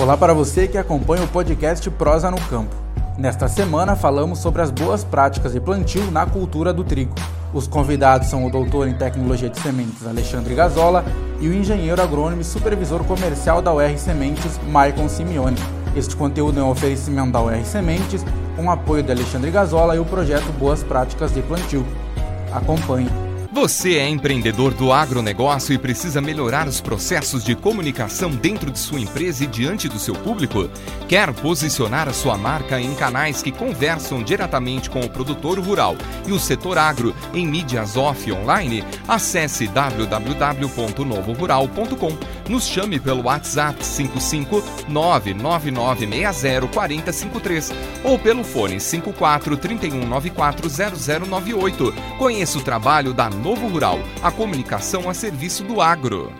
Olá para você que acompanha o podcast Prosa no Campo. Nesta semana falamos sobre as boas práticas de plantio na cultura do trigo. Os convidados são o doutor em tecnologia de sementes Alexandre Gazola e o engenheiro agrônomo e supervisor comercial da UR Sementes, Maicon Simeone. Este conteúdo é um oferecimento da UR Sementes, com apoio de Alexandre Gazola e o projeto Boas Práticas de Plantio. Acompanhe. Você é empreendedor do agronegócio e precisa melhorar os processos de comunicação dentro de sua empresa e diante do seu público? Quer posicionar a sua marca em canais que conversam diretamente com o produtor rural e o setor agro em mídias off e online? Acesse www.novorural.com. Nos chame pelo WhatsApp 55 99960 4053 ou pelo fone 54 3194 0098. Conheça o trabalho da Novo Rural, a comunicação a serviço do agro.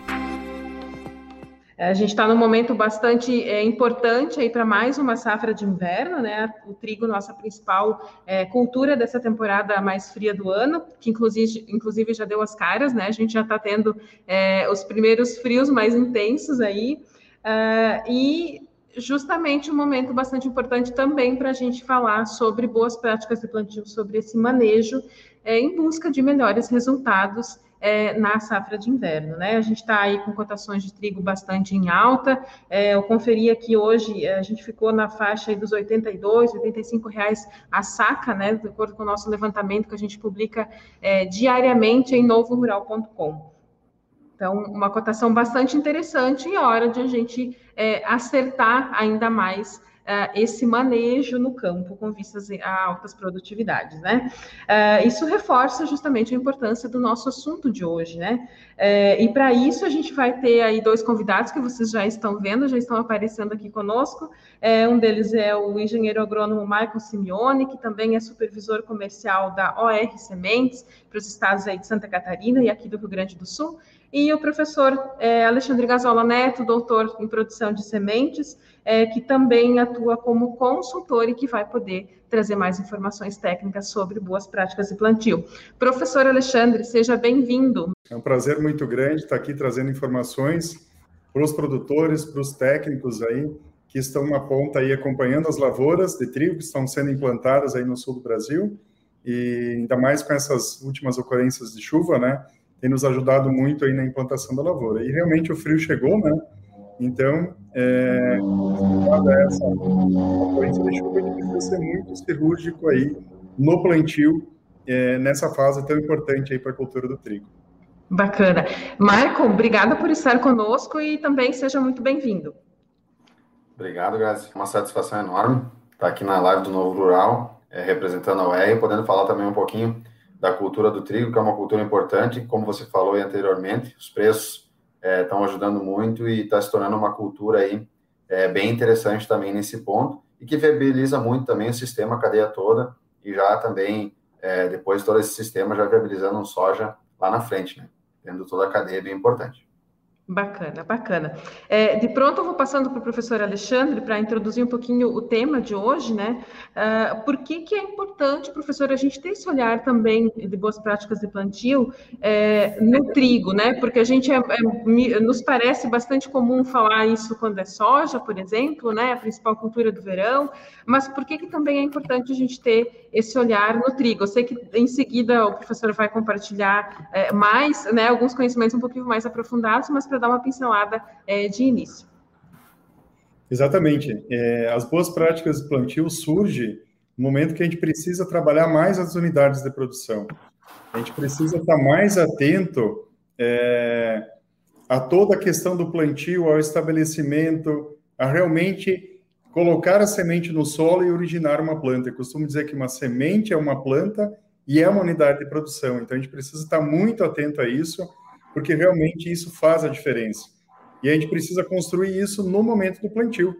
A gente está num momento bastante é, importante aí para mais uma safra de inverno, né? O trigo, nossa principal é, cultura dessa temporada mais fria do ano, que inclusive, inclusive já deu as caras, né? A gente já está tendo é, os primeiros frios mais intensos aí. Uh, e justamente um momento bastante importante também para a gente falar sobre boas práticas de plantio, sobre esse manejo é, em busca de melhores resultados é, na safra de inverno. Né? A gente está aí com cotações de trigo bastante em alta. É, eu conferi aqui hoje, é, a gente ficou na faixa dos 82, 85 reais a saca, né? De acordo com o nosso levantamento que a gente publica é, diariamente em novorural.com. Então, uma cotação bastante interessante e hora de a gente é, acertar ainda mais uh, esse manejo no campo com vistas a altas produtividades, né? Uh, isso reforça justamente a importância do nosso assunto de hoje, né? Uh, e para isso a gente vai ter aí dois convidados que vocês já estão vendo, já estão aparecendo aqui conosco. um deles é o engenheiro agrônomo Michael Simeone, que também é supervisor comercial da OR Sementes para os estados aí de Santa Catarina e aqui do Rio Grande do Sul e o professor Alexandre Gazola Neto, doutor em produção de sementes, é, que também atua como consultor e que vai poder trazer mais informações técnicas sobre boas práticas de plantio. Professor Alexandre, seja bem-vindo. É um prazer muito grande estar aqui trazendo informações para os produtores, para os técnicos aí que estão na ponta aí acompanhando as lavouras de trigo que estão sendo implantadas aí no sul do Brasil e ainda mais com essas últimas ocorrências de chuva, né? tem nos ajudado muito aí na implantação da lavoura. E realmente o frio chegou, né? Então, é, essa ocorrência de chuva, gente precisa ser muito cirúrgico aí no plantio, é, nessa fase tão importante aí para a cultura do trigo. Bacana. Marco, obrigada por estar conosco e também seja muito bem-vindo. Obrigado, Grazi. Uma satisfação enorme estar aqui na live do Novo Rural, é, representando a UEI, podendo falar também um pouquinho da cultura do trigo, que é uma cultura importante, como você falou anteriormente, os preços estão é, ajudando muito e está se tornando uma cultura aí é, bem interessante também nesse ponto e que viabiliza muito também o sistema, a cadeia toda e já também, é, depois de todo esse sistema, já viabilizando um soja lá na frente, né? Tendo toda a cadeia bem importante. Bacana, bacana. É, de pronto, eu vou passando para o professor Alexandre para introduzir um pouquinho o tema de hoje, né? Uh, por que, que é importante, professor, a gente ter esse olhar também de boas práticas de plantio é, no trigo, né? Porque a gente é, é, nos parece bastante comum falar isso quando é soja, por exemplo, né? A principal cultura do verão, mas por que, que também é importante a gente ter esse olhar no trigo? Eu sei que em seguida o professor vai compartilhar é, mais, né? Alguns conhecimentos um pouquinho mais aprofundados, mas para dar uma pincelada é, de início. Exatamente. É, as boas práticas de plantio surgem no momento que a gente precisa trabalhar mais as unidades de produção. A gente precisa estar mais atento é, a toda a questão do plantio, ao estabelecimento, a realmente colocar a semente no solo e originar uma planta. Eu costumo dizer que uma semente é uma planta e é uma unidade de produção. Então a gente precisa estar muito atento a isso porque realmente isso faz a diferença. E a gente precisa construir isso no momento do plantio.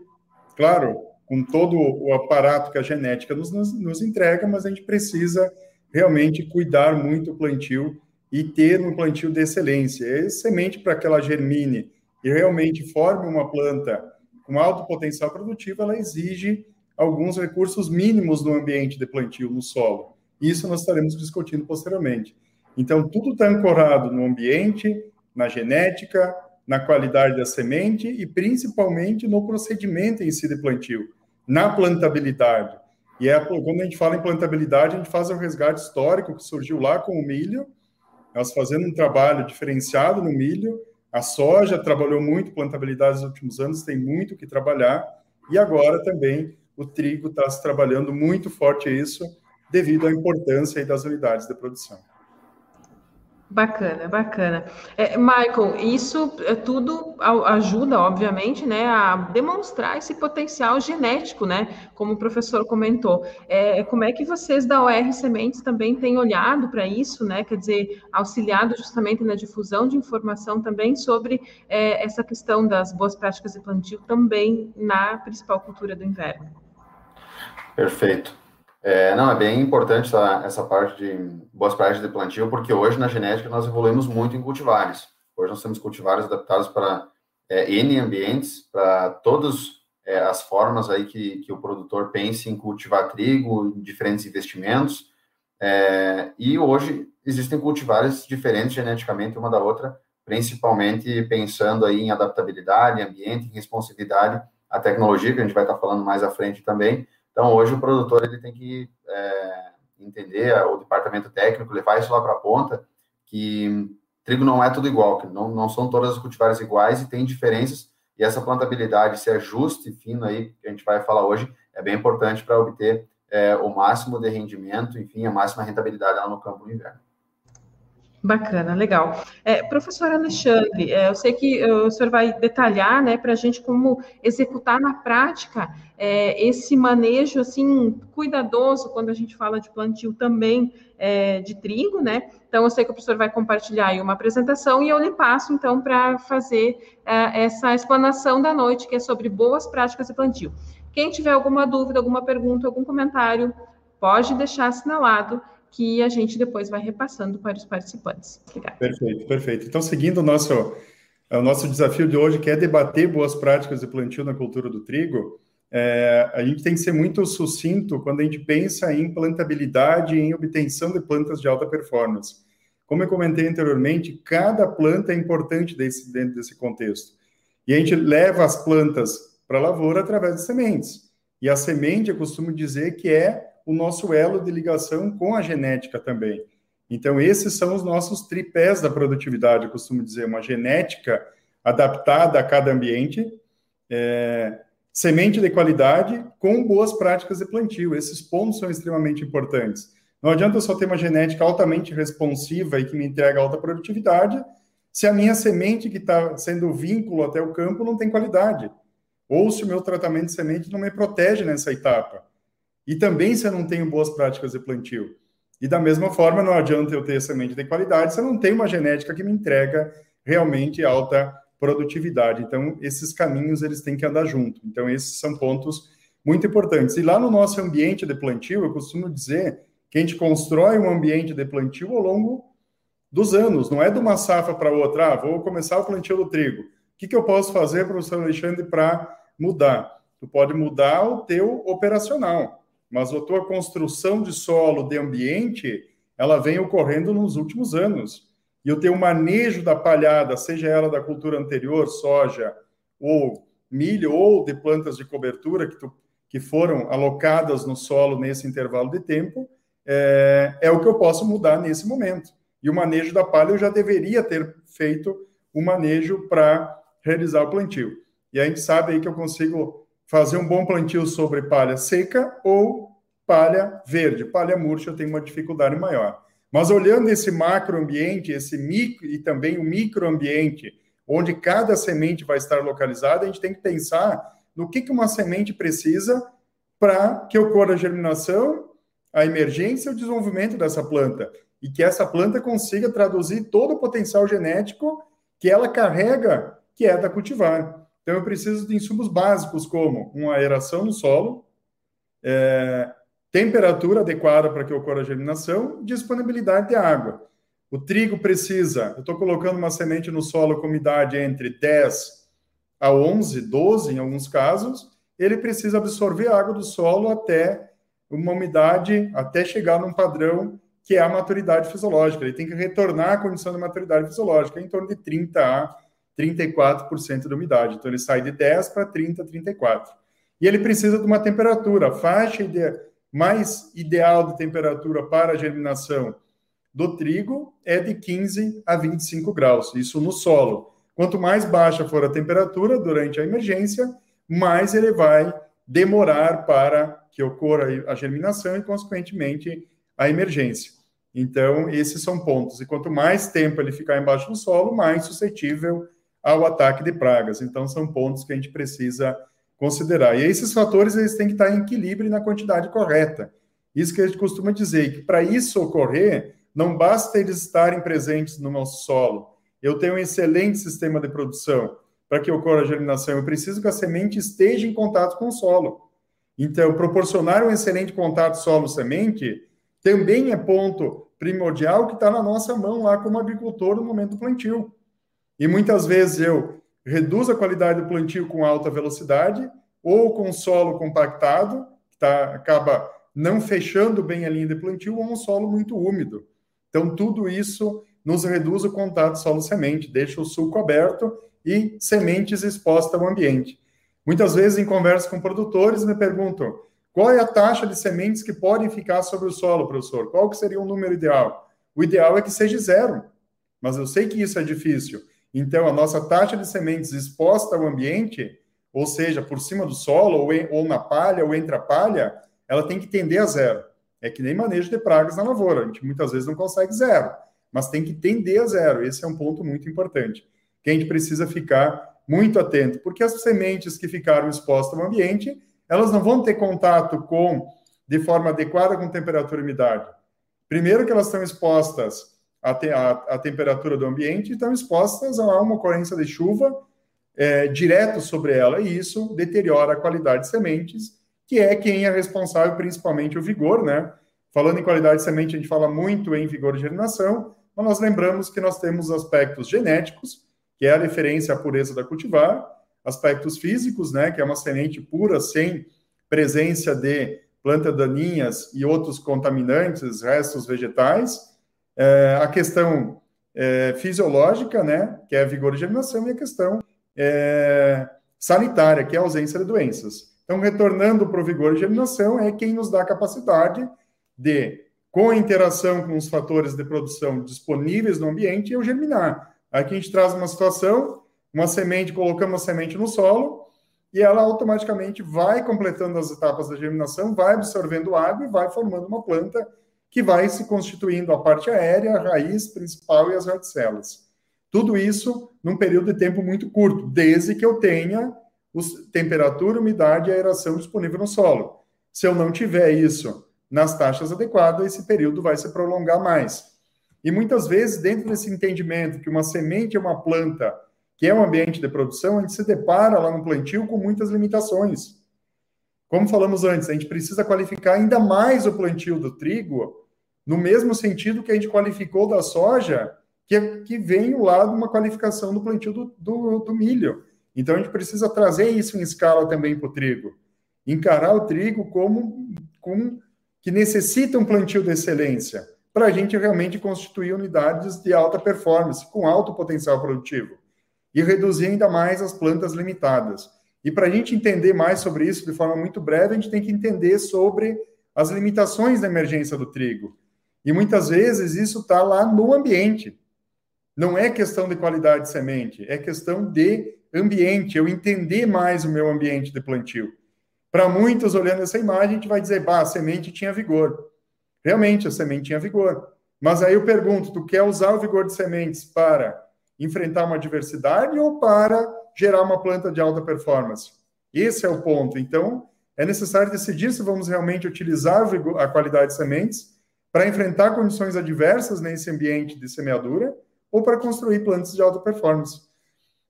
Claro, com todo o aparato que a genética nos, nos, entrega, mas a gente precisa realmente cuidar muito do plantio e ter um plantio de excelência. É semente para que ela germine e realmente forme uma planta com alto potencial produtivo, ela exige alguns recursos mínimos no ambiente de plantio, no solo. Isso nós estaremos discutindo posteriormente. Então, tudo está ancorado no ambiente, na genética, na qualidade da semente e principalmente no procedimento em si de plantio, na plantabilidade. E é, quando a gente fala em plantabilidade, a gente faz o resgate histórico que surgiu lá com o milho, nós fazendo um trabalho diferenciado no milho, a soja trabalhou muito plantabilidade nos últimos anos, tem muito que trabalhar, e agora também o trigo está se trabalhando muito forte isso, devido à importância das unidades de produção. Bacana, bacana. É, Michael, isso é tudo ajuda, obviamente, né, a demonstrar esse potencial genético, né, como o professor comentou. É, como é que vocês da OR Sementes também têm olhado para isso, né, quer dizer, auxiliado justamente na difusão de informação também sobre é, essa questão das boas práticas de plantio também na principal cultura do inverno? Perfeito. É, não, é bem importante essa, essa parte de boas práticas de plantio, porque hoje na genética nós evoluímos muito em cultivares. Hoje nós temos cultivares adaptados para é, N ambientes, para todas é, as formas aí que, que o produtor pense em cultivar trigo, diferentes investimentos. É, e hoje existem cultivares diferentes geneticamente uma da outra, principalmente pensando aí em adaptabilidade, ambiente, responsividade à tecnologia, que a gente vai estar falando mais à frente também, então, hoje o produtor ele tem que é, entender, o departamento técnico, levar isso lá para a ponta, que trigo não é tudo igual, que não, não são todas as cultivares iguais e tem diferenças, e essa plantabilidade, esse ajuste fino aí, que a gente vai falar hoje, é bem importante para obter é, o máximo de rendimento, enfim, a máxima rentabilidade lá no campo no inverno. Bacana, legal. É, professor Alexandre, é, eu sei que uh, o senhor vai detalhar, né, para a gente como executar na prática é, esse manejo, assim, cuidadoso quando a gente fala de plantio também é, de trigo, né? Então, eu sei que o professor vai compartilhar aí uma apresentação e eu lhe passo, então, para fazer é, essa explanação da noite, que é sobre boas práticas de plantio. Quem tiver alguma dúvida, alguma pergunta, algum comentário, pode deixar assinalado que a gente depois vai repassando para os participantes. Obrigada. Perfeito, perfeito. Então, seguindo o nosso, o nosso desafio de hoje, que é debater boas práticas de plantio na cultura do trigo, é, a gente tem que ser muito sucinto quando a gente pensa em plantabilidade e em obtenção de plantas de alta performance. Como eu comentei anteriormente, cada planta é importante desse, dentro desse contexto. E a gente leva as plantas para a lavoura através de sementes. E a semente, eu costumo dizer que é o nosso elo de ligação com a genética também. Então, esses são os nossos tripés da produtividade, eu costumo dizer, uma genética adaptada a cada ambiente, é, semente de qualidade com boas práticas de plantio. Esses pontos são extremamente importantes. Não adianta eu só ter uma genética altamente responsiva e que me entrega alta produtividade, se a minha semente que está sendo vínculo até o campo não tem qualidade, ou se o meu tratamento de semente não me protege nessa etapa. E também se eu não tenho boas práticas de plantio. E da mesma forma, não adianta eu ter semente de qualidade se eu não tenho uma genética que me entrega realmente alta produtividade. Então, esses caminhos eles têm que andar junto. Então, esses são pontos muito importantes. E lá no nosso ambiente de plantio, eu costumo dizer que a gente constrói um ambiente de plantio ao longo dos anos, não é de uma safra para outra. Ah, vou começar o plantio do trigo. O que, que eu posso fazer, professor Alexandre, para mudar? Tu pode mudar o teu operacional mas a tua construção de solo, de ambiente, ela vem ocorrendo nos últimos anos. E o teu manejo da palhada, seja ela da cultura anterior, soja, ou milho, ou de plantas de cobertura que, tu, que foram alocadas no solo nesse intervalo de tempo, é, é o que eu posso mudar nesse momento. E o manejo da palha eu já deveria ter feito o manejo para realizar o plantio. E a gente sabe aí que eu consigo fazer um bom plantio sobre palha seca ou palha verde. Palha murcha tenho uma dificuldade maior. Mas olhando esse macroambiente, esse micro e também o microambiente, onde cada semente vai estar localizada, a gente tem que pensar no que, que uma semente precisa para que ocorra a germinação, a emergência e o desenvolvimento dessa planta. E que essa planta consiga traduzir todo o potencial genético que ela carrega, que é da cultivar. Então, eu preciso de insumos básicos, como uma aeração no solo, é, temperatura adequada para que ocorra a germinação, disponibilidade de água. O trigo precisa, eu estou colocando uma semente no solo com umidade entre 10 a 11, 12 em alguns casos, ele precisa absorver água do solo até uma umidade, até chegar num padrão que é a maturidade fisiológica. Ele tem que retornar à condição de maturidade fisiológica, em torno de 30 a 34% de umidade. Então, ele sai de 10 para 30, 34. E ele precisa de uma temperatura, a faixa ide mais ideal de temperatura para a germinação do trigo é de 15 a 25 graus, isso no solo. Quanto mais baixa for a temperatura durante a emergência, mais ele vai demorar para que ocorra a germinação e, consequentemente, a emergência. Então, esses são pontos. E quanto mais tempo ele ficar embaixo do solo, mais suscetível ao ataque de pragas. Então, são pontos que a gente precisa considerar. E esses fatores eles têm que estar em equilíbrio na quantidade correta. Isso que a gente costuma dizer, que para isso ocorrer, não basta eles estarem presentes no nosso solo. Eu tenho um excelente sistema de produção. Para que ocorra a germinação, eu preciso que a semente esteja em contato com o solo. Então, proporcionar um excelente contato solo-semente também é ponto primordial que está na nossa mão lá como agricultor no momento do plantio. E muitas vezes eu reduzo a qualidade do plantio com alta velocidade ou com solo compactado, que tá, acaba não fechando bem a linha de plantio, ou um solo muito úmido. Então, tudo isso nos reduz o contato solo-semente, deixa o sulco aberto e sementes expostas ao ambiente. Muitas vezes, em conversa com produtores, me perguntam qual é a taxa de sementes que podem ficar sobre o solo, professor? Qual que seria o número ideal? O ideal é que seja zero, mas eu sei que isso é difícil. Então, a nossa taxa de sementes exposta ao ambiente, ou seja, por cima do solo, ou, em, ou na palha, ou entre a palha, ela tem que tender a zero. É que nem manejo de pragas na lavoura. A gente muitas vezes não consegue zero, mas tem que tender a zero. Esse é um ponto muito importante, que a gente precisa ficar muito atento, porque as sementes que ficaram expostas ao ambiente, elas não vão ter contato com, de forma adequada com temperatura e umidade. Primeiro que elas estão expostas à, te, à, à temperatura do ambiente e estão expostas a uma ocorrência de chuva é, direto sobre ela, e isso deteriora a qualidade de sementes que é quem é responsável, principalmente o vigor, né? Falando em qualidade de semente, a gente fala muito em vigor de germinação, mas nós lembramos que nós temos aspectos genéticos, que é a referência à pureza da cultivar, aspectos físicos, né, que é uma semente pura, sem presença de plantas daninhas e outros contaminantes, restos vegetais, é, a questão é, fisiológica, né, que é vigor de germinação, e a questão é, sanitária, que é a ausência de doenças. Então, retornando para o vigor de germinação, é quem nos dá a capacidade de, com a interação com os fatores de produção disponíveis no ambiente, eu germinar. Aqui a gente traz uma situação, uma semente, colocamos a semente no solo, e ela automaticamente vai completando as etapas da germinação, vai absorvendo água e vai formando uma planta que vai se constituindo a parte aérea, a raiz principal e as radicelas. Tudo isso num período de tempo muito curto, desde que eu tenha os, temperatura, umidade e aeração disponível no solo. Se eu não tiver isso nas taxas adequadas, esse período vai se prolongar mais. E muitas vezes, dentro desse entendimento que uma semente é uma planta, que é um ambiente de produção, a gente se depara lá no plantio com muitas limitações. Como falamos antes, a gente precisa qualificar ainda mais o plantio do trigo, no mesmo sentido que a gente qualificou da soja, que, que vem lá de uma qualificação do plantio do, do, do milho. Então a gente precisa trazer isso em escala também para o trigo. Encarar o trigo como, como que necessita um plantio de excelência, para a gente realmente constituir unidades de alta performance, com alto potencial produtivo, e reduzir ainda mais as plantas limitadas. E para a gente entender mais sobre isso de forma muito breve, a gente tem que entender sobre as limitações da emergência do trigo. E muitas vezes isso está lá no ambiente. Não é questão de qualidade de semente, é questão de ambiente, eu entender mais o meu ambiente de plantio. Para muitos, olhando essa imagem, a gente vai dizer, bah, a semente tinha vigor. Realmente, a semente tinha vigor. Mas aí eu pergunto, tu quer usar o vigor de sementes para enfrentar uma adversidade ou para gerar uma planta de alta performance? Esse é o ponto. Então, é necessário decidir se vamos realmente utilizar a qualidade de sementes para enfrentar condições adversas nesse ambiente de semeadura ou para construir plantas de alta performance.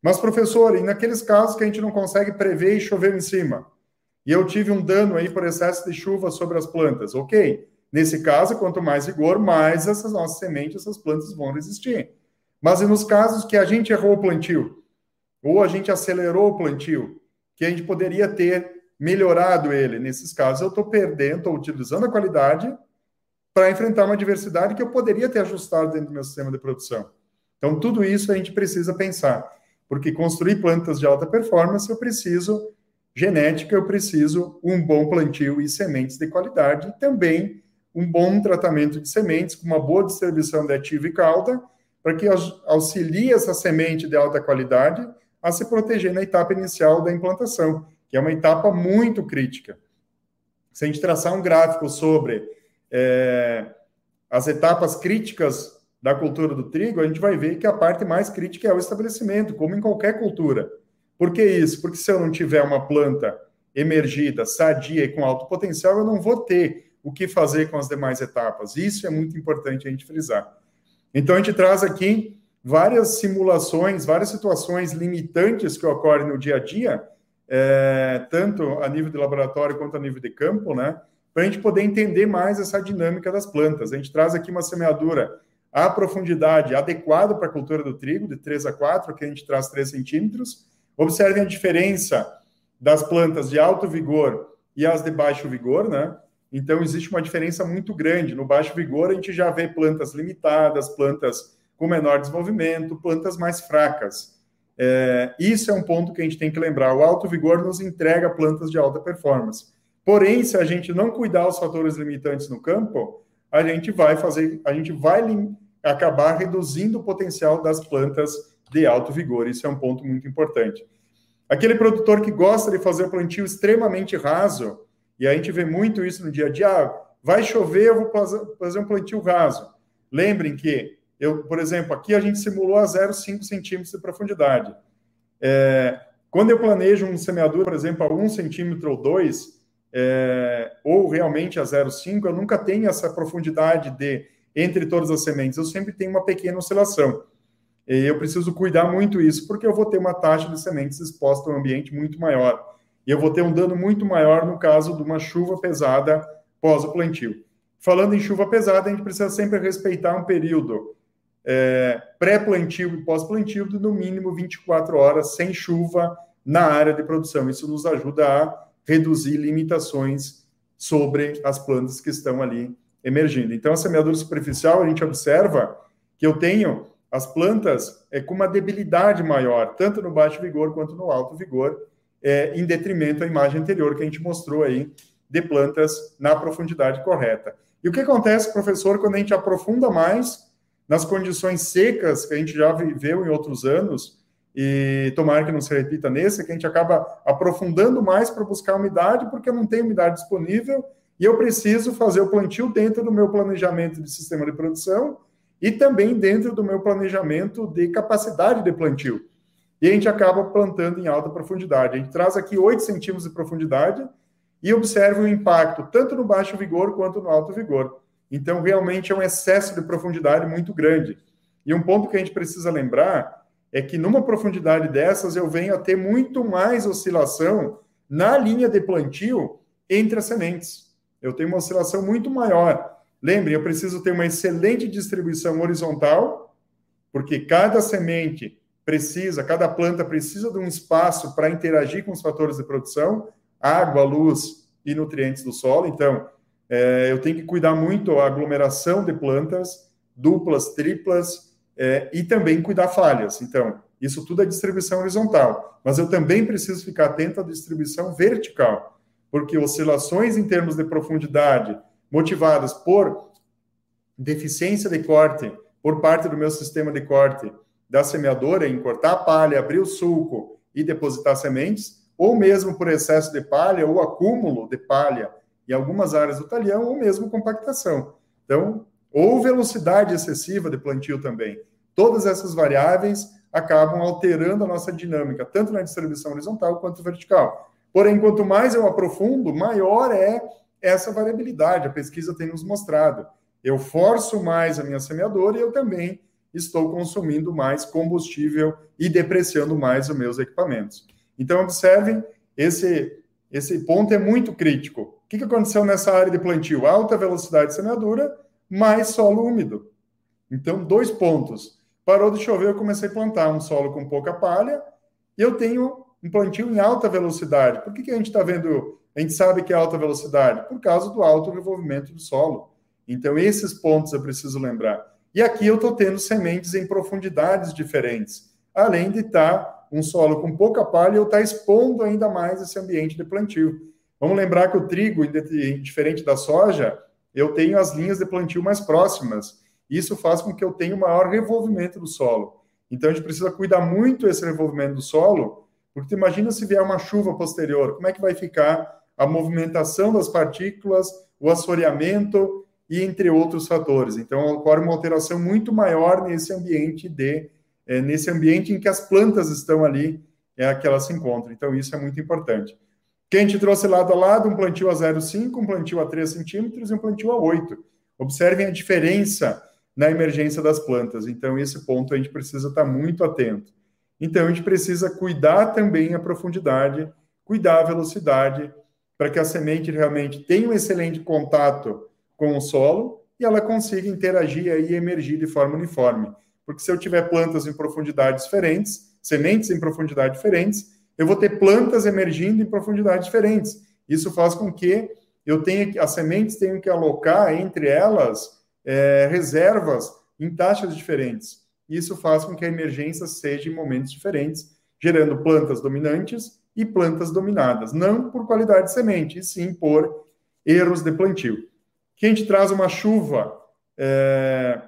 Mas, professor, e naqueles casos que a gente não consegue prever e chover em cima? E eu tive um dano aí por excesso de chuva sobre as plantas, ok? Nesse caso, quanto mais rigor, mais essas nossas sementes, essas plantas vão resistir. Mas e nos casos que a gente errou o plantio, ou a gente acelerou o plantio, que a gente poderia ter melhorado ele, nesses casos eu estou perdendo, estou utilizando a qualidade para enfrentar uma diversidade que eu poderia ter ajustado dentro do meu sistema de produção. Então, tudo isso a gente precisa pensar. porque construir plantas de alta performance eu preciso genética, eu preciso um bom plantio e sementes de qualidade, e também um bom tratamento de sementes, com uma boa distribuição de ativo e cauda, para que auxilie essa semente de alta qualidade a se proteger na etapa inicial da implantação, que é uma etapa muito crítica. Se a gente traçar um gráfico sobre é, as etapas críticas da cultura do trigo, a gente vai ver que a parte mais crítica é o estabelecimento, como em qualquer cultura. Por que isso? Porque se eu não tiver uma planta emergida, sadia e com alto potencial, eu não vou ter o que fazer com as demais etapas. Isso é muito importante a gente frisar. Então, a gente traz aqui várias simulações, várias situações limitantes que ocorrem no dia a dia, é, tanto a nível de laboratório quanto a nível de campo, né? Para a gente poder entender mais essa dinâmica das plantas. A gente traz aqui uma semeadura a profundidade adequada para a cultura do trigo, de 3 a 4, que a gente traz 3 centímetros. Observem a diferença das plantas de alto vigor e as de baixo vigor, né? Então, existe uma diferença muito grande. No baixo vigor, a gente já vê plantas limitadas, plantas com menor desenvolvimento, plantas mais fracas. É, isso é um ponto que a gente tem que lembrar. O alto vigor nos entrega plantas de alta performance. Porém, se a gente não cuidar os fatores limitantes no campo, a gente vai fazer, a gente vai acabar reduzindo o potencial das plantas de alto vigor. Isso é um ponto muito importante. Aquele produtor que gosta de fazer plantio extremamente raso, e a gente vê muito isso no dia a dia, ah, vai chover, eu vou fazer um plantio raso. Lembrem que, eu, por exemplo, aqui a gente simulou a 0,5 centímetros de profundidade. É, quando eu planejo um semeadura, por exemplo, a 1 centímetro ou 2, é, ou realmente a 0,5, eu nunca tenho essa profundidade de entre todas as sementes, eu sempre tenho uma pequena oscilação. E eu preciso cuidar muito isso, porque eu vou ter uma taxa de sementes exposta ao ambiente muito maior. E eu vou ter um dano muito maior no caso de uma chuva pesada pós o plantio. Falando em chuva pesada, a gente precisa sempre respeitar um período é, pré-plantio e pós-plantio de no mínimo 24 horas sem chuva na área de produção. Isso nos ajuda a reduzir limitações sobre as plantas que estão ali emergindo. Então, a semeadura superficial, a gente observa que eu tenho as plantas é, com uma debilidade maior, tanto no baixo vigor quanto no alto vigor, é, em detrimento à imagem anterior que a gente mostrou aí de plantas na profundidade correta. E o que acontece, professor, quando a gente aprofunda mais nas condições secas que a gente já viveu em outros anos, e tomara que não se repita nesse, que a gente acaba aprofundando mais para buscar umidade, porque eu não tenho umidade disponível e eu preciso fazer o plantio dentro do meu planejamento de sistema de produção e também dentro do meu planejamento de capacidade de plantio. E a gente acaba plantando em alta profundidade. A gente traz aqui 8 centímetros de profundidade e observa o impacto tanto no baixo vigor quanto no alto vigor. Então, realmente é um excesso de profundidade muito grande. E um ponto que a gente precisa lembrar é que numa profundidade dessas eu venho a ter muito mais oscilação na linha de plantio entre as sementes. Eu tenho uma oscilação muito maior. Lembre, eu preciso ter uma excelente distribuição horizontal, porque cada semente precisa, cada planta precisa de um espaço para interagir com os fatores de produção, água, luz e nutrientes do solo. Então, é, eu tenho que cuidar muito a aglomeração de plantas, duplas, triplas, é, e também cuidar falhas. Então, isso tudo é distribuição horizontal, mas eu também preciso ficar atento à distribuição vertical, porque oscilações em termos de profundidade motivadas por deficiência de corte por parte do meu sistema de corte da semeadora em cortar a palha, abrir o sulco e depositar sementes, ou mesmo por excesso de palha ou acúmulo de palha em algumas áreas do talhão, ou mesmo compactação. Então, ou velocidade excessiva de plantio também. Todas essas variáveis acabam alterando a nossa dinâmica, tanto na distribuição horizontal quanto vertical. Porém, quanto mais eu aprofundo, maior é essa variabilidade. A pesquisa tem nos mostrado. Eu forço mais a minha semeadora e eu também estou consumindo mais combustível e depreciando mais os meus equipamentos. Então, observem, esse, esse ponto é muito crítico. O que aconteceu nessa área de plantio? Alta velocidade de semeadura, mais solo úmido. Então, dois pontos. Parou de chover, eu comecei a plantar um solo com pouca palha e eu tenho um plantio em alta velocidade. Por que, que a gente está vendo? A gente sabe que é alta velocidade? Por causa do alto revolvimento do solo. Então, esses pontos eu preciso lembrar. E aqui eu estou tendo sementes em profundidades diferentes, além de estar tá um solo com pouca palha ou está expondo ainda mais esse ambiente de plantio. Vamos lembrar que o trigo, diferente da soja, eu tenho as linhas de plantio mais próximas. Isso faz com que eu tenha um maior revolvimento do solo. Então, a gente precisa cuidar muito esse revolvimento do solo, porque imagina se vier uma chuva posterior, como é que vai ficar a movimentação das partículas, o assoreamento e entre outros fatores. Então, ocorre uma alteração muito maior nesse ambiente de é, nesse ambiente em que as plantas estão ali, é que elas se encontram. Então, isso é muito importante. Quem te trouxe lado a lado, um plantio a 0,5, um plantio a 3 centímetros e um plantio a 8. Observem a diferença na emergência das plantas. Então, esse ponto a gente precisa estar muito atento. Então, a gente precisa cuidar também a profundidade, cuidar a velocidade, para que a semente realmente tenha um excelente contato com o solo e ela consiga interagir e emergir de forma uniforme. Porque se eu tiver plantas em profundidades diferentes, sementes em profundidades diferentes, eu vou ter plantas emergindo em profundidades diferentes. Isso faz com que eu tenha as sementes tenham que alocar entre elas é, reservas em taxas diferentes. Isso faz com que a emergência seja em momentos diferentes, gerando plantas dominantes e plantas dominadas, não por qualidade de semente, e sim por erros de plantio. Que a gente traz uma chuva é,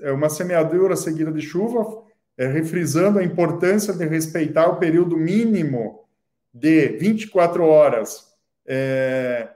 é uma semeadura seguida de chuva, é, refrisando a importância de respeitar o período mínimo de 24 horas é,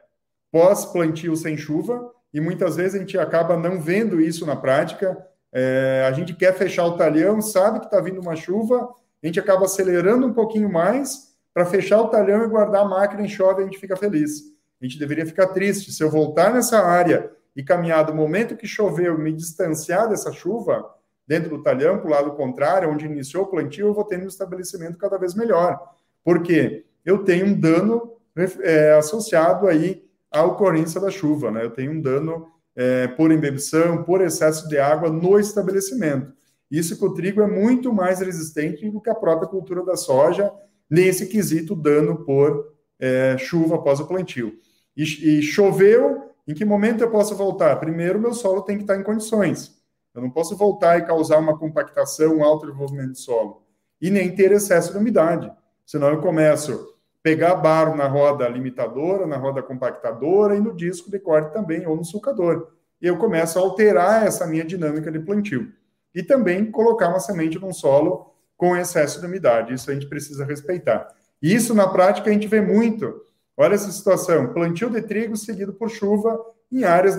pós-plantio sem chuva, e muitas vezes a gente acaba não vendo isso na prática. É, a gente quer fechar o talhão, sabe que está vindo uma chuva, a gente acaba acelerando um pouquinho mais para fechar o talhão e guardar a máquina em chove, a gente fica feliz. A gente deveria ficar triste. Se eu voltar nessa área e caminhar do momento que choveu, me distanciar dessa chuva, dentro do talhão, para o lado contrário, onde iniciou o plantio, eu vou tendo um estabelecimento cada vez melhor. Porque eu tenho um dano é, associado aí à ocorrência da chuva, né? Eu tenho um dano é, por embebição, por excesso de água no estabelecimento. Isso que o trigo é muito mais resistente do que a própria cultura da soja, nesse quesito dano por é, chuva após o plantio. E, e choveu, em que momento eu posso voltar? Primeiro, meu solo tem que estar em condições. Eu não posso voltar e causar uma compactação, um alto desenvolvimento de solo. E nem ter excesso de umidade. Senão eu começo a pegar barro na roda limitadora, na roda compactadora e no disco de corte também, ou no sulcador. E eu começo a alterar essa minha dinâmica de plantio. E também colocar uma semente num solo com excesso de umidade. Isso a gente precisa respeitar. E isso, na prática, a gente vê muito Olha essa situação: plantio de trigo seguido por chuva em áreas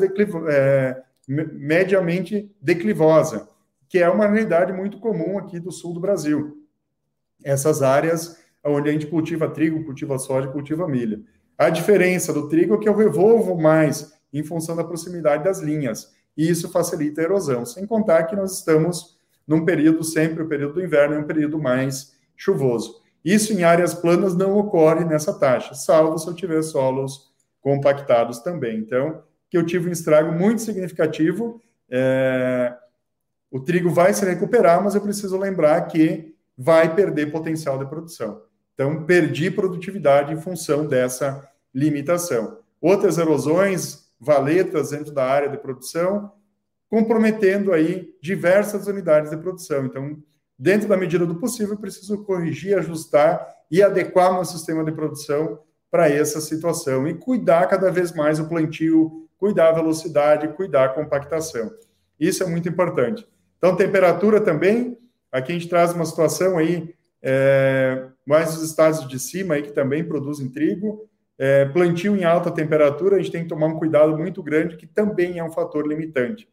é, mediamente declivosa, que é uma realidade muito comum aqui do sul do Brasil. Essas áreas onde a gente cultiva trigo, cultiva soja, cultiva milho. A diferença do trigo é que eu revolvo mais em função da proximidade das linhas, e isso facilita a erosão, sem contar que nós estamos num período, sempre o período do inverno é um período mais chuvoso. Isso em áreas planas não ocorre nessa taxa, salvo se eu tiver solos compactados também. Então, que eu tive um estrago muito significativo. É... O trigo vai se recuperar, mas eu preciso lembrar que vai perder potencial de produção. Então, perdi produtividade em função dessa limitação. Outras erosões, valetas dentro da área de produção, comprometendo aí diversas unidades de produção. Então, dentro da medida do possível, preciso corrigir, ajustar e adequar meu sistema de produção para essa situação e cuidar cada vez mais o plantio, cuidar a velocidade, cuidar a compactação. Isso é muito importante. Então, temperatura também, aqui a gente traz uma situação aí, é, mais os estados de cima aí que também produzem trigo, é, plantio em alta temperatura, a gente tem que tomar um cuidado muito grande, que também é um fator limitante.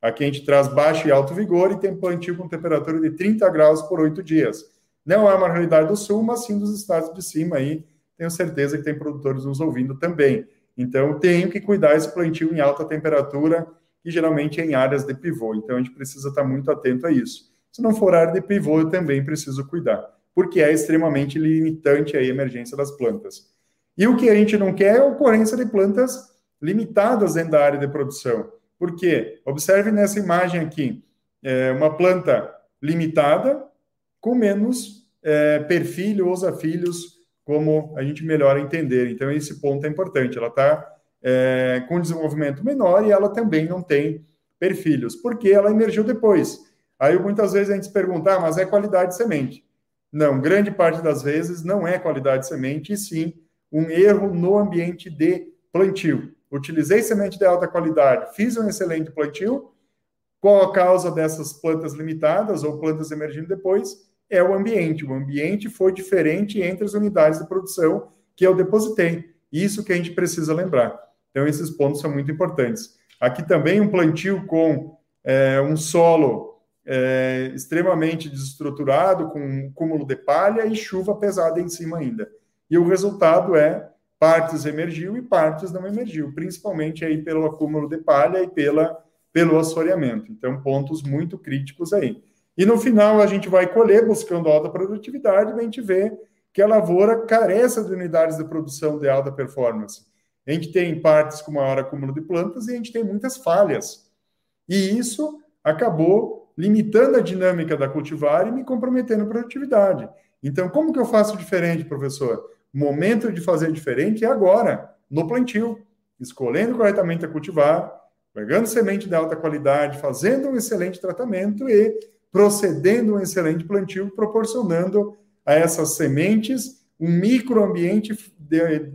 Aqui a gente traz baixo e alto vigor e tem plantio com temperatura de 30 graus por oito dias. Não é uma realidade do sul, mas sim dos estados de cima aí. Tenho certeza que tem produtores nos ouvindo também. Então, tenho que cuidar esse plantio em alta temperatura, que geralmente é em áreas de pivô. Então, a gente precisa estar muito atento a isso. Se não for área de pivô, eu também preciso cuidar, porque é extremamente limitante a emergência das plantas. E o que a gente não quer é a ocorrência de plantas limitadas dentro da área de produção. Por quê? Observe nessa imagem aqui, é uma planta limitada com menos é, perfil ou filhos, como a gente melhor entender. Então, esse ponto é importante. Ela está é, com desenvolvimento menor e ela também não tem perfilhos, porque ela emergiu depois. Aí muitas vezes a gente se pergunta, ah, mas é qualidade de semente. Não, grande parte das vezes não é qualidade de semente, e sim um erro no ambiente de plantio. Utilizei semente de alta qualidade, fiz um excelente plantio. Qual a causa dessas plantas limitadas ou plantas emergindo depois? É o ambiente. O ambiente foi diferente entre as unidades de produção que eu depositei. Isso que a gente precisa lembrar. Então, esses pontos são muito importantes. Aqui também um plantio com é, um solo é, extremamente desestruturado, com um cúmulo de palha e chuva pesada em cima ainda. E o resultado é partes emergiu e partes não emergiu, principalmente aí pelo acúmulo de palha e pela, pelo assoreamento. Então, pontos muito críticos aí. E no final, a gente vai colher buscando alta produtividade, e a gente vê que a lavoura carece de unidades de produção de alta performance. A gente tem partes com maior acúmulo de plantas e a gente tem muitas falhas. E isso acabou limitando a dinâmica da cultivar e me comprometendo a produtividade. Então, como que eu faço diferente, professor? O momento de fazer diferente é agora, no plantio, escolhendo corretamente a cultivar, pegando semente de alta qualidade, fazendo um excelente tratamento e procedendo um excelente plantio, proporcionando a essas sementes um microambiente de,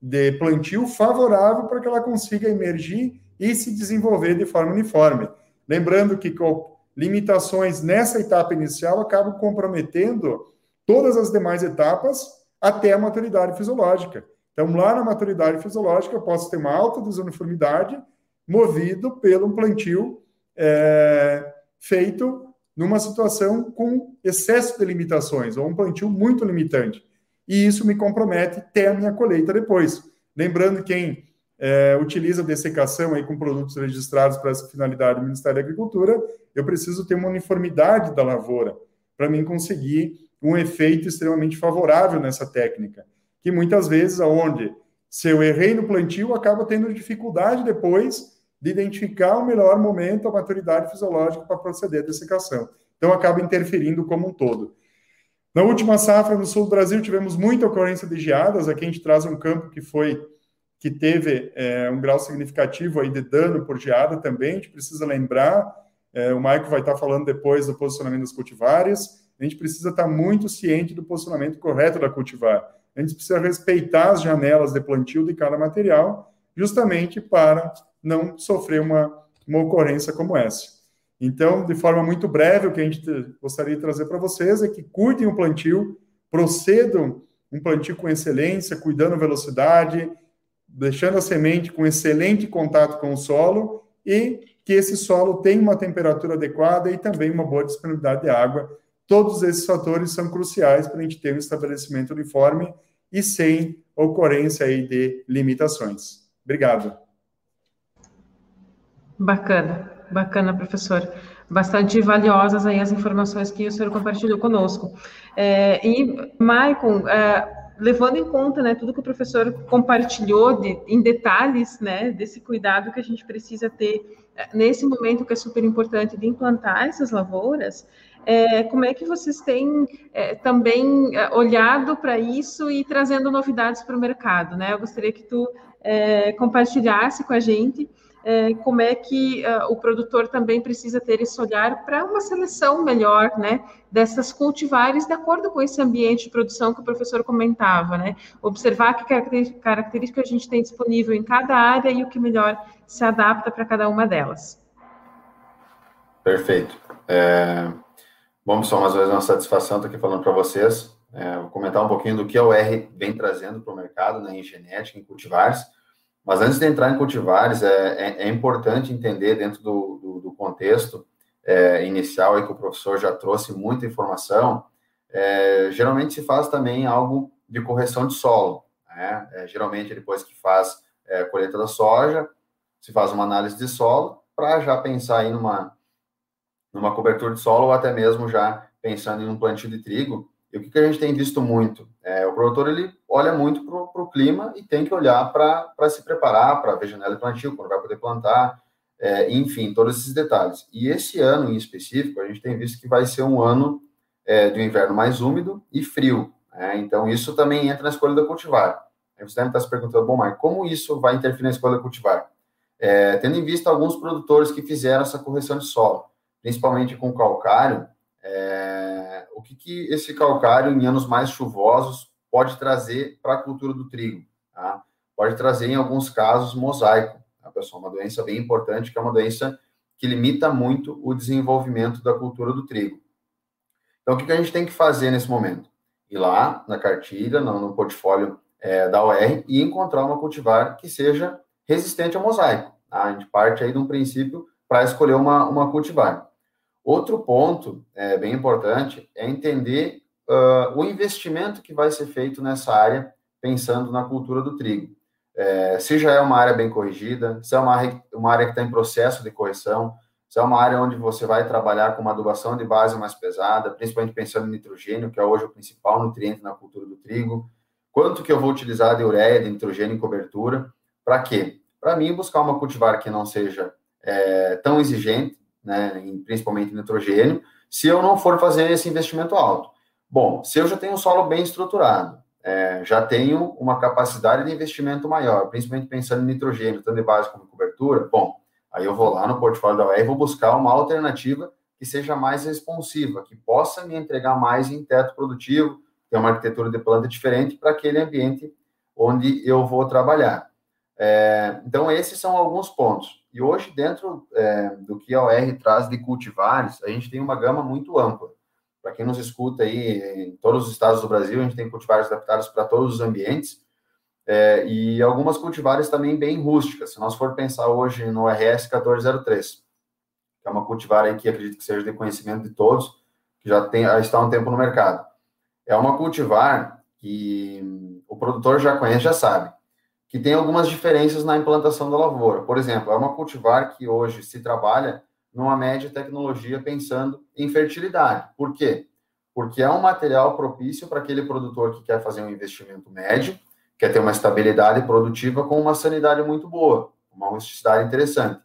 de plantio favorável para que ela consiga emergir e se desenvolver de forma uniforme. Lembrando que com limitações nessa etapa inicial acabam comprometendo todas as demais etapas até a maturidade fisiológica. Então, lá na maturidade fisiológica, eu posso ter uma alta desuniformidade movido pelo plantio é, feito numa situação com excesso de limitações, ou um plantio muito limitante. E isso me compromete até a minha colheita depois. Lembrando quem é, utiliza dessecação aí com produtos registrados para essa finalidade do Ministério da Agricultura, eu preciso ter uma uniformidade da lavoura para mim conseguir um efeito extremamente favorável nessa técnica, que muitas vezes, aonde se eu errei no plantio, acaba tendo dificuldade depois de identificar o melhor momento, a maturidade fisiológica para proceder à dessecação. Então, acaba interferindo como um todo. Na última safra, no sul do Brasil, tivemos muita ocorrência de geadas. Aqui a gente traz um campo que foi que teve é, um grau significativo aí de dano por geada também. A gente precisa lembrar, é, o Maico vai estar falando depois do posicionamento das cultivares a gente precisa estar muito ciente do posicionamento correto da cultivar. A gente precisa respeitar as janelas de plantio de cada material, justamente para não sofrer uma, uma ocorrência como essa. Então, de forma muito breve, o que a gente gostaria de trazer para vocês é que cuidem o plantio, procedam um plantio com excelência, cuidando velocidade, deixando a semente com excelente contato com o solo e que esse solo tenha uma temperatura adequada e também uma boa disponibilidade de água Todos esses fatores são cruciais para a gente ter um estabelecimento uniforme e sem ocorrência aí de limitações. Obrigado. Bacana, bacana, professor. Bastante valiosas aí as informações que o senhor compartilhou conosco. É, e, Maicon, é, levando em conta né, tudo que o professor compartilhou de, em detalhes né, desse cuidado que a gente precisa ter é, nesse momento que é super importante de implantar essas lavouras, é, como é que vocês têm é, também é, olhado para isso e trazendo novidades para o mercado? Né? Eu gostaria que tu é, compartilhasse com a gente é, como é que uh, o produtor também precisa ter esse olhar para uma seleção melhor, né, dessas cultivares de acordo com esse ambiente de produção que o professor comentava, né, observar que características a gente tem disponível em cada área e o que melhor se adapta para cada uma delas. Perfeito. É, Bom, pessoal, mais uma vez uma satisfação estar aqui falando para vocês. É, vou comentar um pouquinho do que a UR vem trazendo para o mercado né, em genética, em cultivares. Mas antes de entrar em cultivares, é, é, é importante entender dentro do, do, do contexto é, inicial aí que o professor já trouxe muita informação. É, geralmente se faz também algo de correção de solo. Né? É, geralmente, depois que faz a colheita da soja, se faz uma análise de solo para já pensar aí numa numa cobertura de solo ou até mesmo já pensando em um plantio de trigo. E o que, que a gente tem visto muito? É, o produtor ele olha muito para o clima e tem que olhar para se preparar para ver janela de plantio, quando vai poder plantar, é, enfim, todos esses detalhes. E esse ano em específico, a gente tem visto que vai ser um ano é, de um inverno mais úmido e frio. Né? Então, isso também entra na escolha da cultivar. Aí você deve estar se perguntando, bom, mas como isso vai interferir na escolha da cultivar? É, tendo em vista alguns produtores que fizeram essa correção de solo principalmente com calcário, é, o que, que esse calcário em anos mais chuvosos pode trazer para a cultura do trigo? Tá? Pode trazer, em alguns casos, mosaico, tá, pessoal? Uma doença bem importante, que é uma doença que limita muito o desenvolvimento da cultura do trigo. Então, o que, que a gente tem que fazer nesse momento? Ir lá na cartilha, no, no portfólio é, da OR e encontrar uma cultivar que seja resistente ao mosaico. Tá? A gente parte aí de um princípio para escolher uma, uma cultivar. Outro ponto é, bem importante é entender uh, o investimento que vai ser feito nessa área, pensando na cultura do trigo. É, se já é uma área bem corrigida, se é uma área, uma área que está em processo de correção, se é uma área onde você vai trabalhar com uma adubação de base mais pesada, principalmente pensando em nitrogênio, que é hoje o principal nutriente na cultura do trigo, quanto que eu vou utilizar de ureia, de nitrogênio em cobertura, para quê? Para mim, buscar uma cultivar que não seja é, tão exigente, né, em, principalmente nitrogênio, se eu não for fazer esse investimento alto. Bom, se eu já tenho um solo bem estruturado, é, já tenho uma capacidade de investimento maior, principalmente pensando em nitrogênio, tanto de base como cobertura, bom, aí eu vou lá no portfólio da UER e vou buscar uma alternativa que seja mais responsiva, que possa me entregar mais em teto produtivo, ter uma arquitetura de planta diferente para aquele ambiente onde eu vou trabalhar. É, então, esses são alguns pontos. E hoje, dentro é, do que a OR traz de cultivares, a gente tem uma gama muito ampla. Para quem nos escuta aí, em todos os estados do Brasil, a gente tem cultivares adaptados para todos os ambientes, é, e algumas cultivares também bem rústicas. Se nós for pensar hoje no RS 1403, que é uma cultivar aí que acredito que seja de conhecimento de todos, que já, tem, já está há um tempo no mercado. É uma cultivar que o produtor já conhece, já sabe, que tem algumas diferenças na implantação da lavoura. Por exemplo, é uma cultivar que hoje se trabalha numa média tecnologia pensando em fertilidade. Por quê? Porque é um material propício para aquele produtor que quer fazer um investimento médio, quer ter uma estabilidade produtiva com uma sanidade muito boa, uma rusticidade interessante.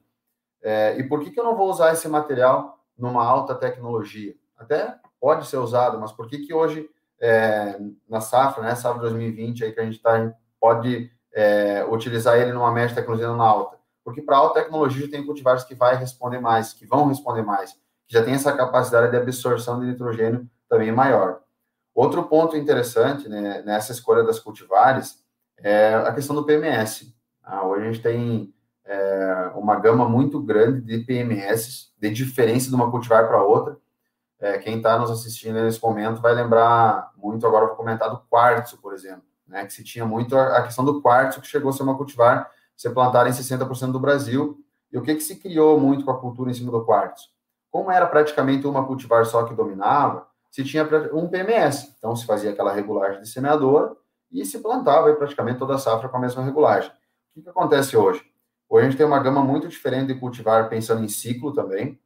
É, e por que, que eu não vou usar esse material numa alta tecnologia? Até pode ser usado, mas por que, que hoje, é, na safra, né, safra 2020, aí que a gente tá, pode é, utilizar ele numa média tecnologia na alta? porque para alta tecnologia tem cultivares que vai responder mais, que vão responder mais, que já tem essa capacidade de absorção de nitrogênio também maior. Outro ponto interessante né, nessa escolha das cultivares é a questão do PMS. Ah, hoje a gente tem é, uma gama muito grande de PMS, de diferença de uma cultivar para outra. É, quem está nos assistindo nesse momento vai lembrar muito, agora vou comentar do quartzo, por exemplo, né, que se tinha muito a, questão do quartzo, que chegou a ser uma cultivar ser plantada em 60% do Brasil. E o que, que se criou muito com a cultura em cima do quartzo? Como era praticamente uma cultivar só que dominava, se tinha um PMS. Então, se fazia aquela regulagem de semeadora e se plantava aí, praticamente toda a safra com a mesma regulagem. O que, que acontece hoje? Hoje a gente tem uma gama muito diferente de cultivar pensando em ciclo também.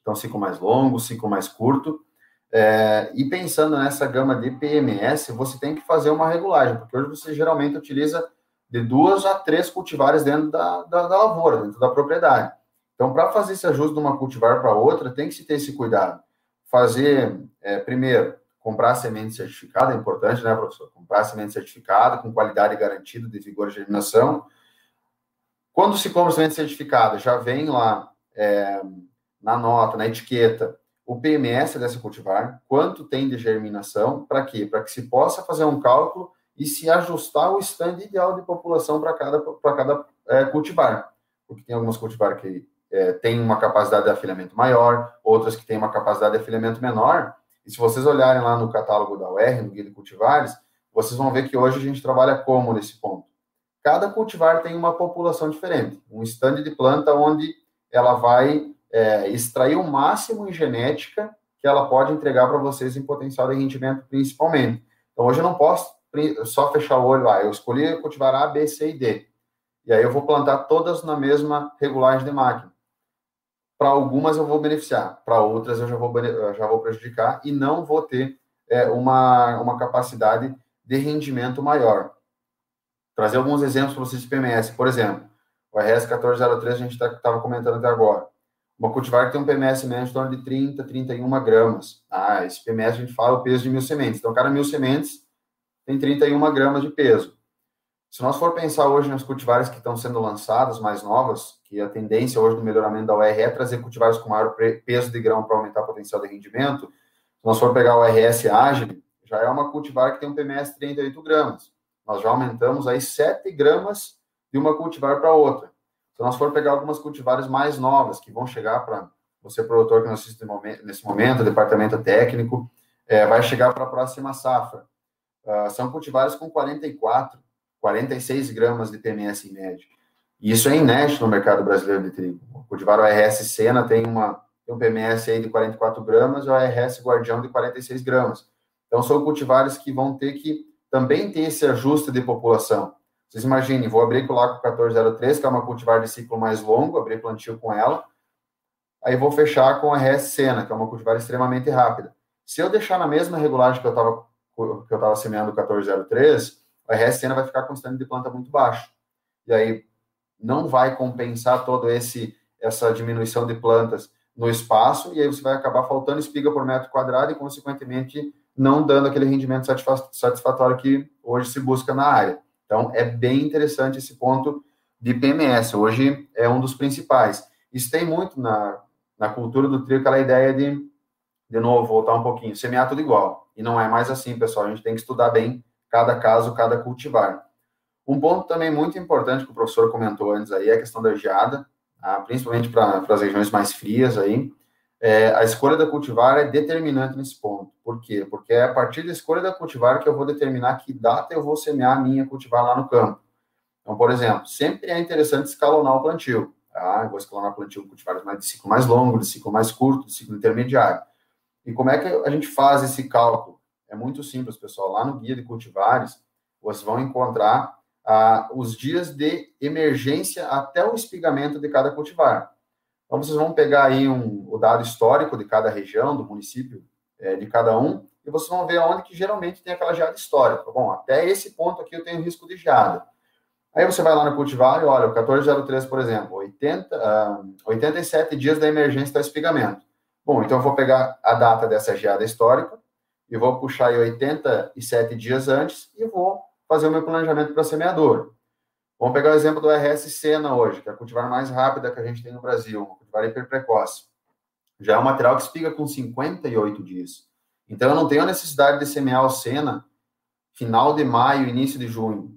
Então, ciclo mais longo, ciclo mais curto. É, e pensando nessa gama de PMS, você tem que fazer uma regulagem, porque hoje você geralmente utiliza de duas a três cultivares dentro da, da, da lavoura, dentro da propriedade. Então, para fazer esse ajuste de uma cultivar para outra, tem que se ter esse cuidado. Fazer, é, primeiro, comprar semente certificada, é importante, né, professor? Comprar semente certificada, com qualidade garantida de vigor de germinação. Quando se compra semente certificada, já vem lá é, na nota, na etiqueta, o PMS dessa cultivar, quanto tem de germinação, para quê? Para que se possa fazer um cálculo e se ajustar o stand ideal de população para cada, cada é, cultivar. Porque tem algumas cultivar que é, têm uma capacidade de afilhamento maior, outras que têm uma capacidade de afilhamento menor. E se vocês olharem lá no catálogo da UR, no Guia de Cultivares, vocês vão ver que hoje a gente trabalha como nesse ponto? Cada cultivar tem uma população diferente, um stand de planta onde ela vai é, extrair o máximo em genética que ela pode entregar para vocês em potencial de rendimento, principalmente. Então, hoje eu não posso só fechar o olho, ah, eu escolhi cultivar A, B, C e D. E aí eu vou plantar todas na mesma regulagem de máquina. Para algumas eu vou beneficiar, para outras eu já vou, já vou prejudicar e não vou ter é, uma, uma capacidade de rendimento maior. Trazer alguns exemplos para vocês de PMS. Por exemplo, o RS 1403 a gente estava tá, comentando até agora. Uma cultivar que tem um PMS médio de torno de 30, 31 gramas. Ah, esse PMS a gente fala o peso de mil sementes. Então, cada mil sementes tem 31 gramas de peso. Se nós for pensar hoje nas cultivares que estão sendo lançadas, mais novas, que a tendência hoje do melhoramento da UR é trazer cultivares com maior peso de grão para aumentar o potencial de rendimento, Se nós for pegar o RS Ágil, já é uma cultivar que tem um PMS 38 gramas. Nós já aumentamos aí 7 gramas de uma cultivar para outra. Se nós for pegar algumas cultivares mais novas, que vão chegar para você, produtor que nos assiste nesse momento, departamento técnico, é, vai chegar para a próxima safra. Uh, são cultivares com 44, 46 gramas de PMS em média. E isso é inédito no mercado brasileiro de trigo. O cultivar ORS Sena tem, uma, tem um PMS aí de 44 gramas e o ORS Guardião de 46 gramas. Então, são cultivares que vão ter que também ter esse ajuste de população. Vocês imaginem, vou abrir com o Laco 1403, que é uma cultivar de ciclo mais longo, abrir plantio com ela. Aí vou fechar com a RS Sena, que é uma cultivar extremamente rápida. Se eu deixar na mesma regulagem que eu estava que eu estava semeando o 1403, a RS Sena vai ficar com de planta muito baixo. E aí não vai compensar todo esse essa diminuição de plantas no espaço e aí você vai acabar faltando espiga por metro quadrado e consequentemente não dando aquele rendimento satisfatório que hoje se busca na área. Então, é bem interessante esse ponto de PMS. Hoje é um dos principais. Isso tem muito na, na cultura do trigo, aquela ideia de, de novo, voltar um pouquinho, semear tudo igual. E não é mais assim, pessoal. A gente tem que estudar bem cada caso, cada cultivar. Um ponto também muito importante que o professor comentou antes aí é a questão da geada, tá? principalmente para as regiões mais frias aí. É, a escolha da cultivar é determinante nesse ponto. Por quê? Porque é a partir da escolha da cultivar que eu vou determinar que data eu vou semear a minha cultivar lá no campo. Então, por exemplo, sempre é interessante escalonar o plantio. Tá? Eu vou escalonar o plantio com cultivares mais de ciclo mais longo, de ciclo mais curto, de ciclo intermediário. E como é que a gente faz esse cálculo? É muito simples, pessoal. Lá no guia de cultivares, vocês vão encontrar ah, os dias de emergência até o espigamento de cada cultivar. Então, vocês vão pegar aí um, o dado histórico de cada região, do município, é, de cada um, e vocês vão ver onde que geralmente tem aquela geada histórica. Bom, até esse ponto aqui eu tenho risco de geada. Aí você vai lá no cultivar e olha, o 1403, por exemplo, 80, uh, 87 dias da emergência do espigamento. Bom, então eu vou pegar a data dessa geada histórica e vou puxar aí 87 dias antes e vou fazer o meu planejamento para semeador. Vamos pegar o exemplo do RS Sena hoje, que é a cultivar mais rápida que a gente tem no Brasil, cultivar hiperprecoce. Já é um material que espiga com 58 dias. Então, eu não tenho a necessidade de semear o Sena final de maio, início de junho.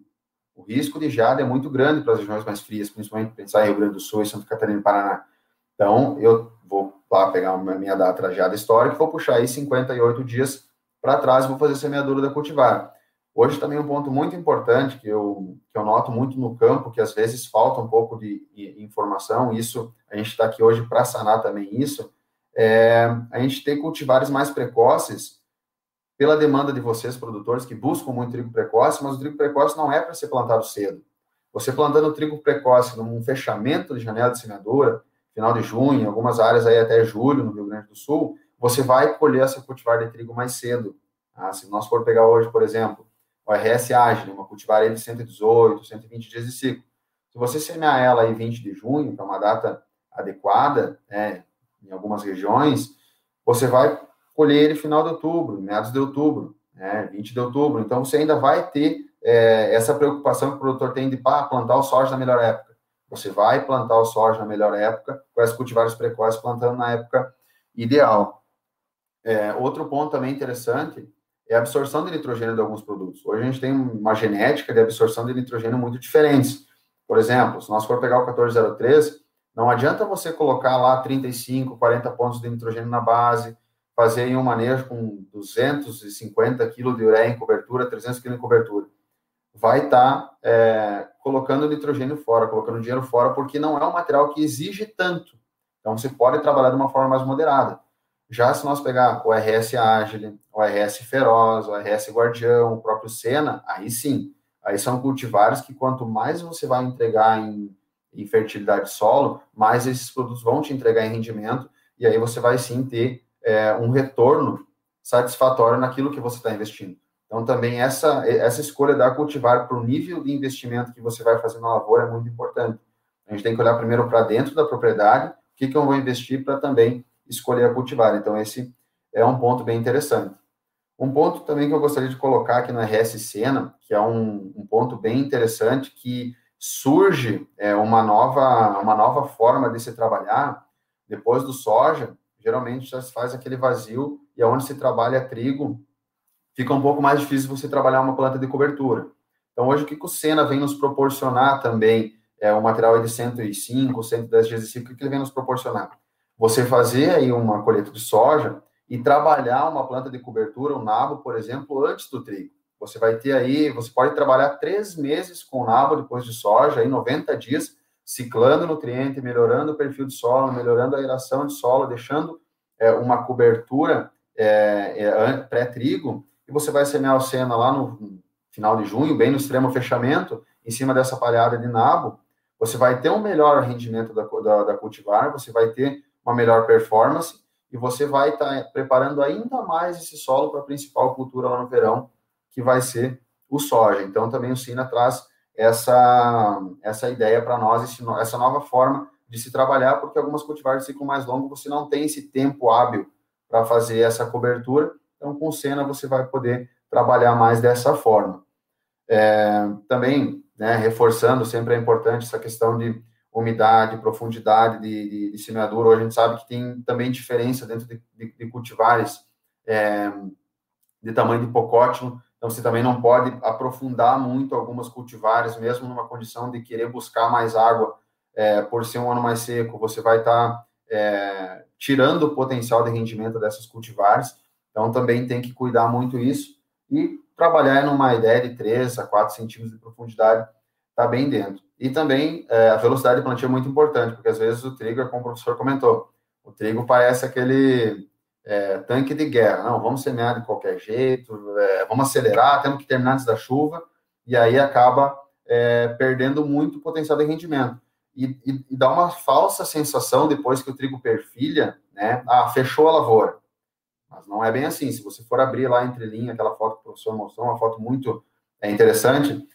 O risco de geada é muito grande para as regiões mais frias, principalmente pensar em Rio Grande do Sul e Santa Catarina e Paraná. Então, eu vou lá pegar a minha data da geada histórica vou puxar aí 58 dias para trás e vou fazer a semeadura da cultivar. Hoje também um ponto muito importante que eu, que eu noto muito no campo, que às vezes falta um pouco de, informação, isso a gente está aqui hoje para sanar também isso, é a gente tem cultivares mais precoces pela demanda de vocês, produtores, que buscam muito trigo precoce, mas o trigo precoce não é para ser plantado cedo. Você plantando trigo precoce num fechamento de janela de semeadura, final de junho, algumas áreas aí até julho, no Rio Grande do Sul, você vai colher essa cultivar de trigo mais cedo. Tá? Se nós for pegar hoje, por exemplo, o RS ágil, uma cultivar de 118, 120 dias de ciclo. Se você semear ela em 20 de junho, que é uma data adequada, né, em algumas regiões, você vai colher ele final de outubro, meados de outubro, né, 20 de outubro. Então, você ainda vai ter é, essa preocupação que o produtor tem de pá, plantar o soja na melhor época. Você vai plantar o soja na melhor época, com as cultivares precoces plantando na época ideal. É, outro ponto também interessante é a absorção de nitrogênio de alguns produtos. Hoje a gente tem uma genética de absorção de nitrogênio muito diferentes. Por exemplo, se nós for pegar o 1403, não adianta você colocar lá 35, 40 pontos de nitrogênio na base, fazer um manejo com 250 kg de ureia em cobertura, 300 kg em cobertura. Vai estar tá, é, colocando nitrogênio fora, colocando dinheiro fora, porque não é um material que exige tanto. Então, você pode trabalhar de uma forma mais moderada. Já se nós pegar o RS Agile, o RS Feroz, o RS Guardião, o próprio Sena, aí sim, aí são cultivares que quanto mais você vai entregar em, em fertilidade de solo, mais esses produtos vão te entregar em rendimento, e aí você vai sim ter é, um retorno satisfatório naquilo que você está investindo. Então, também essa, essa escolha da cultivar para o nível de investimento que você vai fazer na lavoura é muito importante. A gente tem que olhar primeiro para dentro da propriedade, o que, que eu vou investir para também escolher a cultivar. Então, esse é um ponto bem interessante. Um ponto também que eu gostaria de colocar aqui na RS Sena, que é um, um ponto bem interessante, que surge é, uma, nova, uma nova forma de se trabalhar, depois do soja, geralmente já se faz aquele vazio e aonde se trabalha trigo, fica um pouco mais difícil você trabalhar uma planta de cobertura. Então, hoje, o que o Sena vem nos proporcionar também, é um material de 105, 110 dias de ciclo, o que ele vem nos proporcionar? Você fazer aí uma colheita de soja e trabalhar uma planta de cobertura, um nabo, por exemplo, antes do trigo. Você vai ter aí, você pode trabalhar três meses com nabo depois de soja, aí 90 dias, ciclando nutriente, melhorando o perfil de solo, melhorando a aeração de solo, deixando é, uma cobertura é, é, pré-trigo, e você vai semear o sena lá no final de junho, bem no extremo fechamento, em cima dessa palhada de nabo, você vai ter um melhor rendimento da, da, da cultivar, você vai ter uma melhor performance, e você vai estar tá preparando ainda mais esse solo para a principal cultura lá no verão, que vai ser o soja. Então, também o Sina traz essa, essa ideia para nós, esse, essa nova forma de se trabalhar, porque algumas cultivares de ciclo mais longo você não tem esse tempo hábil para fazer essa cobertura. Então, com o Sena, você vai poder trabalhar mais dessa forma. É, também, né, reforçando, sempre é importante essa questão de umidade, profundidade de, de, de, semeadura. Hoje a gente sabe que tem também diferença dentro de, de, de cultivares é, de tamanho de pocótilo. Então, você também não pode aprofundar muito algumas cultivares, mesmo numa condição de querer buscar mais água, é, por ser um ano mais seco, você vai estar tá, é, tirando o potencial de rendimento dessas cultivares. Então, também tem que cuidar muito isso e trabalhar numa ideia de 3 a 4 centímetros de profundidade, está bem dentro. E também é, a velocidade de plantio é muito importante, porque às vezes o trigo, como o professor comentou, o trigo parece aquele é, tanque de guerra. Não, vamos semear de qualquer jeito, é, vamos acelerar, temos que terminar antes da chuva, e aí acaba é, perdendo muito potencial de rendimento. E, e, e, dá uma falsa sensação depois que o trigo perfilha, né? Ah, fechou a lavoura. Mas não é bem assim. Se você for abrir lá entre linha, aquela foto que o professor mostrou, uma foto muito é, interessante,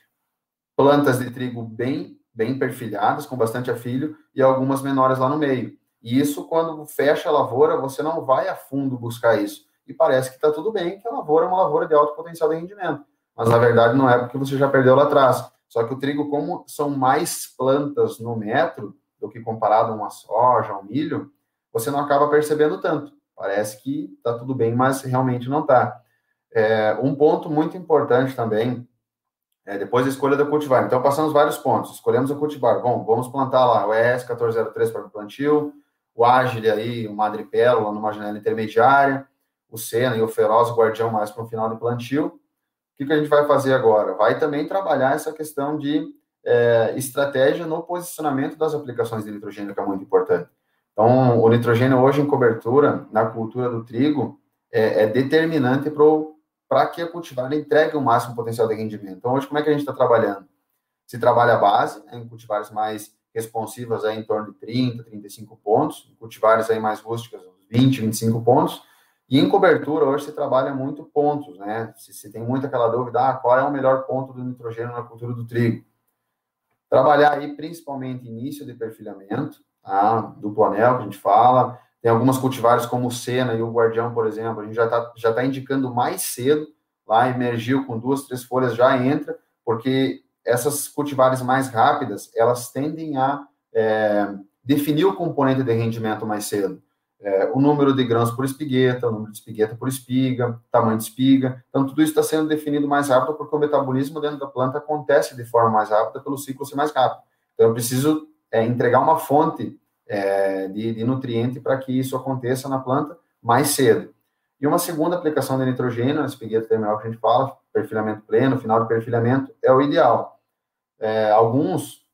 plantas de trigo bem, bem perfilhadas, com bastante afilho, e algumas menores lá no meio. E isso, quando fecha a lavoura, você não vai a fundo buscar isso. E parece que está tudo bem, que a lavoura é uma lavoura de alto potencial de rendimento. Mas, na verdade, não é porque você já perdeu lá atrás. Só que o trigo, como são mais plantas no metro do que comparado a uma soja, um milho, você não acaba percebendo tanto. Parece que está tudo bem, mas realmente não está. É, um ponto muito importante também, é depois da escolha da cultivar. Então, passamos vários pontos. Escolhemos o cultivar. Bom, vamos plantar lá o ES 1403 para o plantio, o Ágil aí, o Madrepérola numa janela intermediária, o Sena e o Feroz, o Guardião mais para o final do plantio. O que, que a gente vai fazer agora? Vai também trabalhar essa questão de é, estratégia no posicionamento das aplicações de nitrogênio, que é muito importante. Então, o nitrogênio hoje em cobertura, na cultura do trigo, é, é determinante para que a cultivar entregue o máximo potencial de rendimento. Então, hoje, como é que a gente está trabalhando? Se trabalha a base, né, em cultivares mais responsivas aí em torno de 30, 35 pontos, cultivares aí mais rústicas, 20, 25 pontos, e em cobertura, hoje se trabalha muito pontos, né? Se, se tem muito aquela dúvida, ah, qual é o melhor ponto do nitrogênio na cultura do trigo? Trabalhar aí principalmente início de perfilhamento, tá? duplo anel que a gente fala, tem algumas cultivares como o Sena e o Guardião, por exemplo, a gente já está já tá indicando mais cedo, lá emergiu com duas, três folhas já entra, porque essas cultivares mais rápidas, elas tendem a é, definir o componente de rendimento mais cedo. É, o número de grãos por espigueta, o número de espigueta por espiga, tamanho de espiga. Então, tudo isso está sendo definido mais rápido porque o metabolismo dentro da planta acontece de forma mais rápida pelo ciclo ser mais rápido. Então, eu preciso é, entregar uma fonte é, de, de nutriente para que isso aconteça na planta mais cedo. E uma segunda aplicação de nitrogênio, na espigueta terminal que a gente fala, perfilhamento pleno, final de perfilhamento, é o ideal é, alguns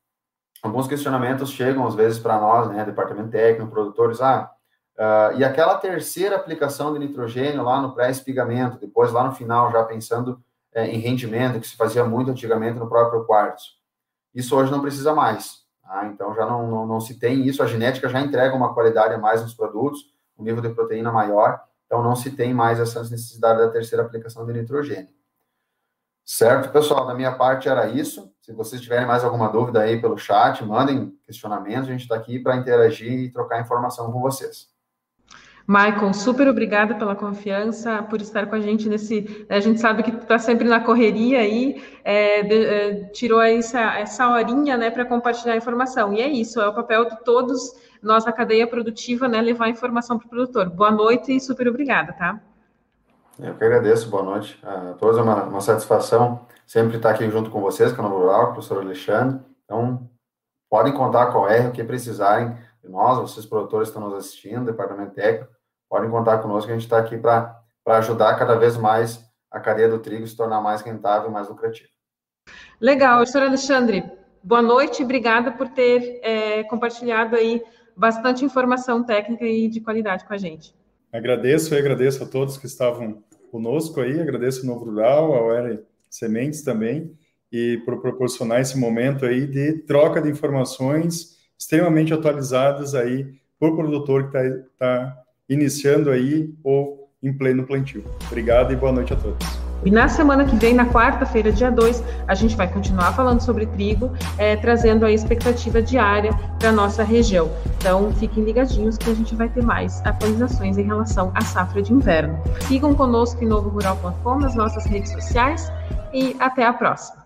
alguns questionamentos chegam às vezes para nós, né, departamento técnico, produtores, ah, uh, e aquela terceira aplicação de nitrogênio lá no pré-espigamento, depois lá no final, já pensando é, em rendimento, que se fazia muito antigamente no próprio quartzo. Isso hoje não precisa mais. Tá? Então já não, não, não se tem isso, a genética já entrega uma qualidade a mais nos produtos, um nível de proteína maior, então não se tem mais essa necessidade da terceira aplicação de nitrogênio. Certo, pessoal? Da minha parte era isso. Se vocês tiverem mais alguma dúvida aí pelo chat, mandem questionamentos. A gente está aqui para interagir e trocar informação com vocês. Michael, super obrigada pela confiança, por estar com a gente nesse. A gente sabe que está sempre na correria aí, é, de, é, tirou essa, essa horinha né, para compartilhar a informação. E é isso, é o papel de todos nós, a cadeia produtiva, né, levar informação para o produtor. Boa noite e super obrigada, tá? Eu que agradeço, boa noite a todos, é uma, uma satisfação sempre estar aqui junto com vocês, Canal Rural, com o professor Alexandre. Então, podem contar com a R, o que precisarem nós, vocês produtores estão nos assistindo, departamento técnico, podem contar conosco, a gente está aqui para ajudar cada vez mais a cadeia do trigo se tornar mais rentável e mais lucrativa. Legal, professor Alexandre, boa noite, obrigada por ter é, compartilhado aí bastante informação técnica e de qualidade com a gente. Agradeço e agradeço a todos que estavam conosco aí, agradeço o Novo Rural, a OER Sementes também, e por proporcionar esse momento aí de troca de informações extremamente atualizadas aí por produtor que está tá iniciando aí ou em pleno plantio. Obrigado e boa noite a todos. E na semana que vem, na quarta-feira, dia 2, a gente vai continuar falando sobre trigo, é, trazendo a expectativa diária para a nossa região. Então, fiquem ligadinhos que a gente vai ter mais atualizações em relação à safra de inverno. Sigam conosco em novorural.com nas nossas redes sociais e até a próxima.